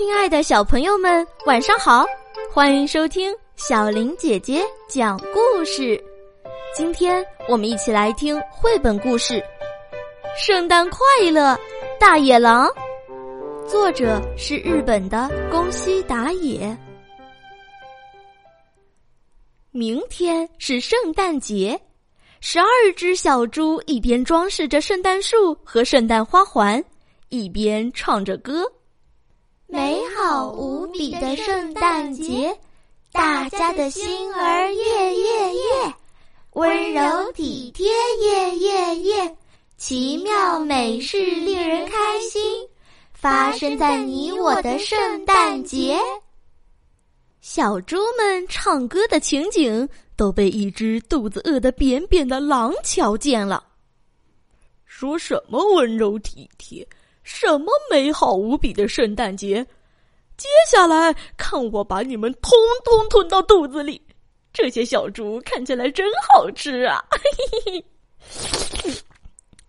亲爱的小朋友们，晚上好！欢迎收听小林姐姐讲故事。今天我们一起来听绘本故事《圣诞快乐，大野狼》。作者是日本的宫西达也。明天是圣诞节，十二只小猪一边装饰着圣诞树和圣诞花环，一边唱着歌。美好无比的圣诞节，大家的心儿夜夜夜，温柔体贴夜夜夜，奇妙美事令人开心，发生在你我的圣诞节。小猪们唱歌的情景都被一只肚子饿得扁扁的狼瞧见了，说什么温柔体贴？什么美好无比的圣诞节！接下来看我把你们通通吞到肚子里！这些小猪看起来真好吃啊！嘿嘿嘿！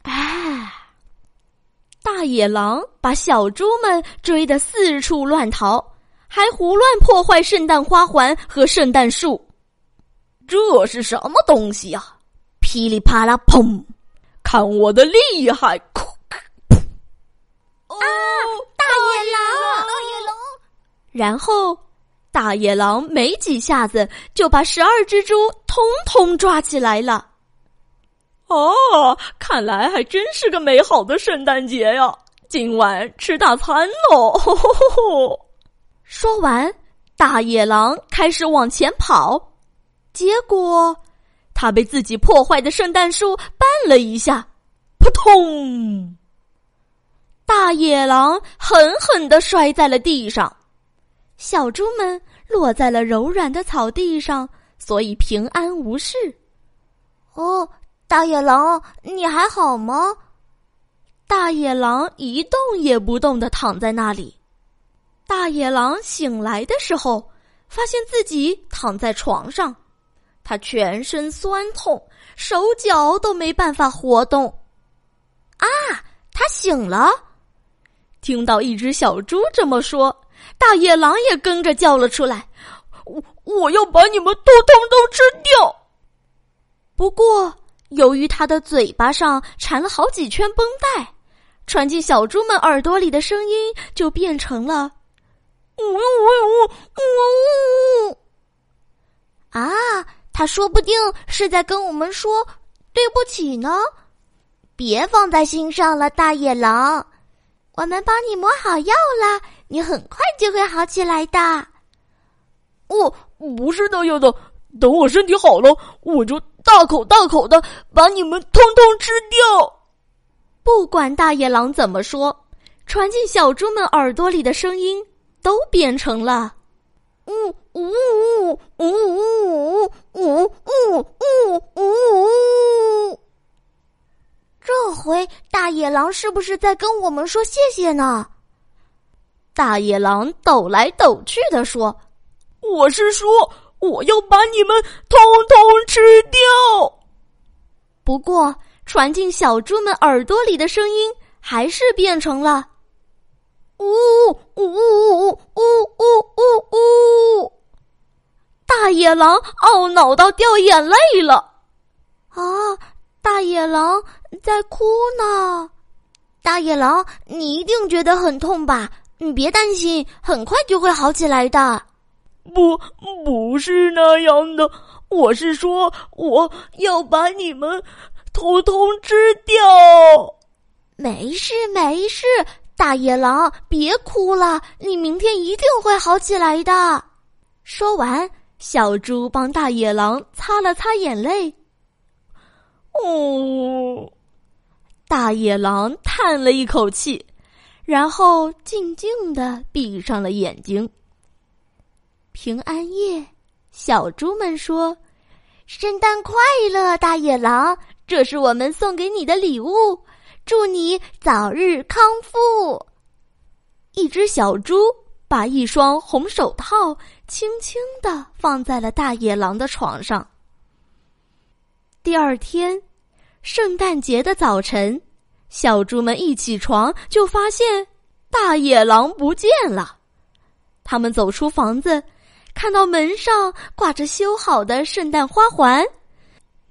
哎，大野狼把小猪们追得四处乱逃，还胡乱破坏圣诞花环和圣诞树。这是什么东西呀？噼里啪啦，砰！看我的厉害！然后，大野狼没几下子就把十二只猪通通抓起来了。哦，看来还真是个美好的圣诞节呀！今晚吃大餐喽！说完，大野狼开始往前跑，结果他被自己破坏的圣诞树绊了一下，扑通！大野狼狠狠的摔在了地上。小猪们落在了柔软的草地上，所以平安无事。哦，大野狼，你还好吗？大野狼一动也不动的躺在那里。大野狼醒来的时候，发现自己躺在床上，他全身酸痛，手脚都没办法活动。啊，他醒了！听到一只小猪这么说。大野狼也跟着叫了出来：“我我要把你们通通都吃掉！”不过，由于他的嘴巴上缠了好几圈绷带，传进小猪们耳朵里的声音就变成了“呜呜呜呜呜呜”。啊，他说不定是在跟我们说对不起呢。别放在心上了，大野狼。我们帮你抹好药啦，你很快就会好起来的。哦，不是那样的，等我身体好了，我就大口大口的把你们通通吃掉。不管大野狼怎么说，传进小猪们耳朵里的声音都变成了“呜呜呜呜呜呜呜呜呜”。这回大野狼是不是在跟我们说谢谢呢？大野狼抖来抖去的说：“我是说，我要把你们通通吃掉。”不过，传进小猪们耳朵里的声音还是变成了“呜呜呜呜呜呜呜呜”。大野狼懊恼到掉眼泪了。啊！大野狼在哭呢，大野狼，你一定觉得很痛吧？你别担心，很快就会好起来的。不，不是那样的，我是说我要把你们通通吃掉。没事，没事，大野狼，别哭了，你明天一定会好起来的。说完，小猪帮大野狼擦了擦眼泪。哦，大野狼叹了一口气，然后静静的闭上了眼睛。平安夜，小猪们说：“圣诞快乐，大野狼！这是我们送给你的礼物，祝你早日康复。”一只小猪把一双红手套轻轻的放在了大野狼的床上。第二天，圣诞节的早晨，小猪们一起床就发现大野狼不见了。他们走出房子，看到门上挂着修好的圣诞花环，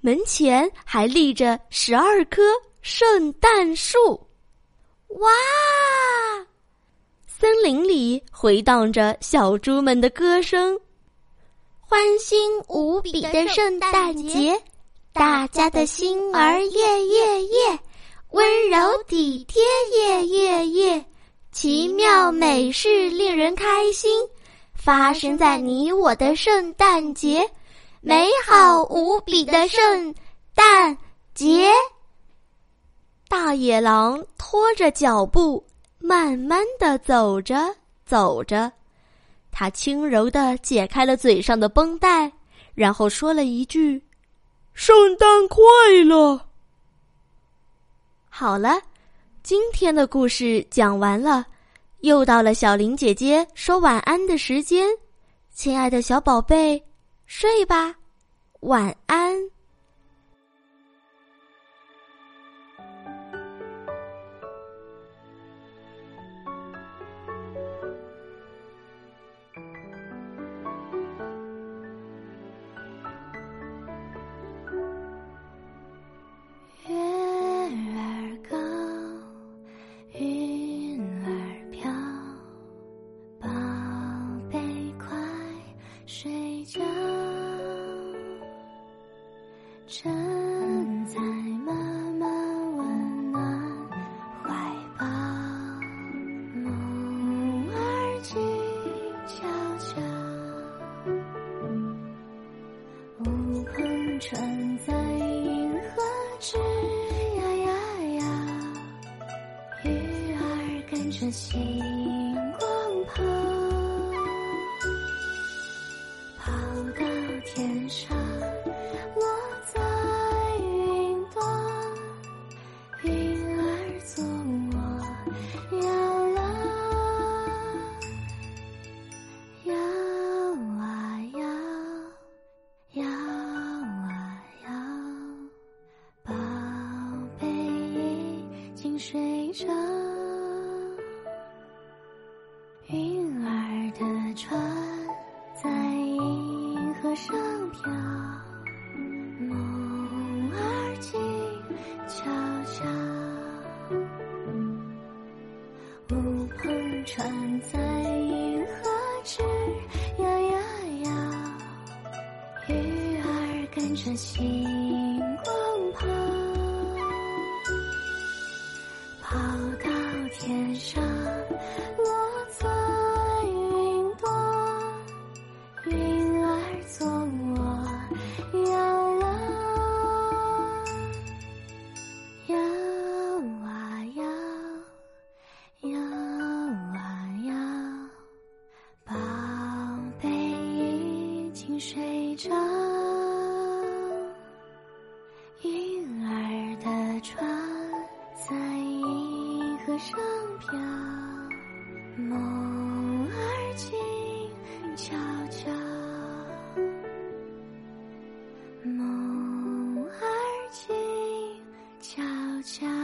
门前还立着十二棵圣诞树。哇！森林里回荡着小猪们的歌声，欢欣无比的圣诞节，大家的心儿夜夜夜，温柔体贴夜夜夜，奇妙美事令人开心，发生在你我的圣诞节，美好无比的圣诞节。大野狼拖着脚步。慢慢的走着走着，他轻柔的解开了嘴上的绷带，然后说了一句：“圣诞快乐。”好了，今天的故事讲完了，又到了小林姐姐说晚安的时间，亲爱的小宝贝，睡吧，晚安。着星光跑跑到天上落在云朵云儿做我摇篮摇啊摇摇啊摇宝贝已经睡着儿跟着上飘，梦儿静悄悄，梦儿静悄悄。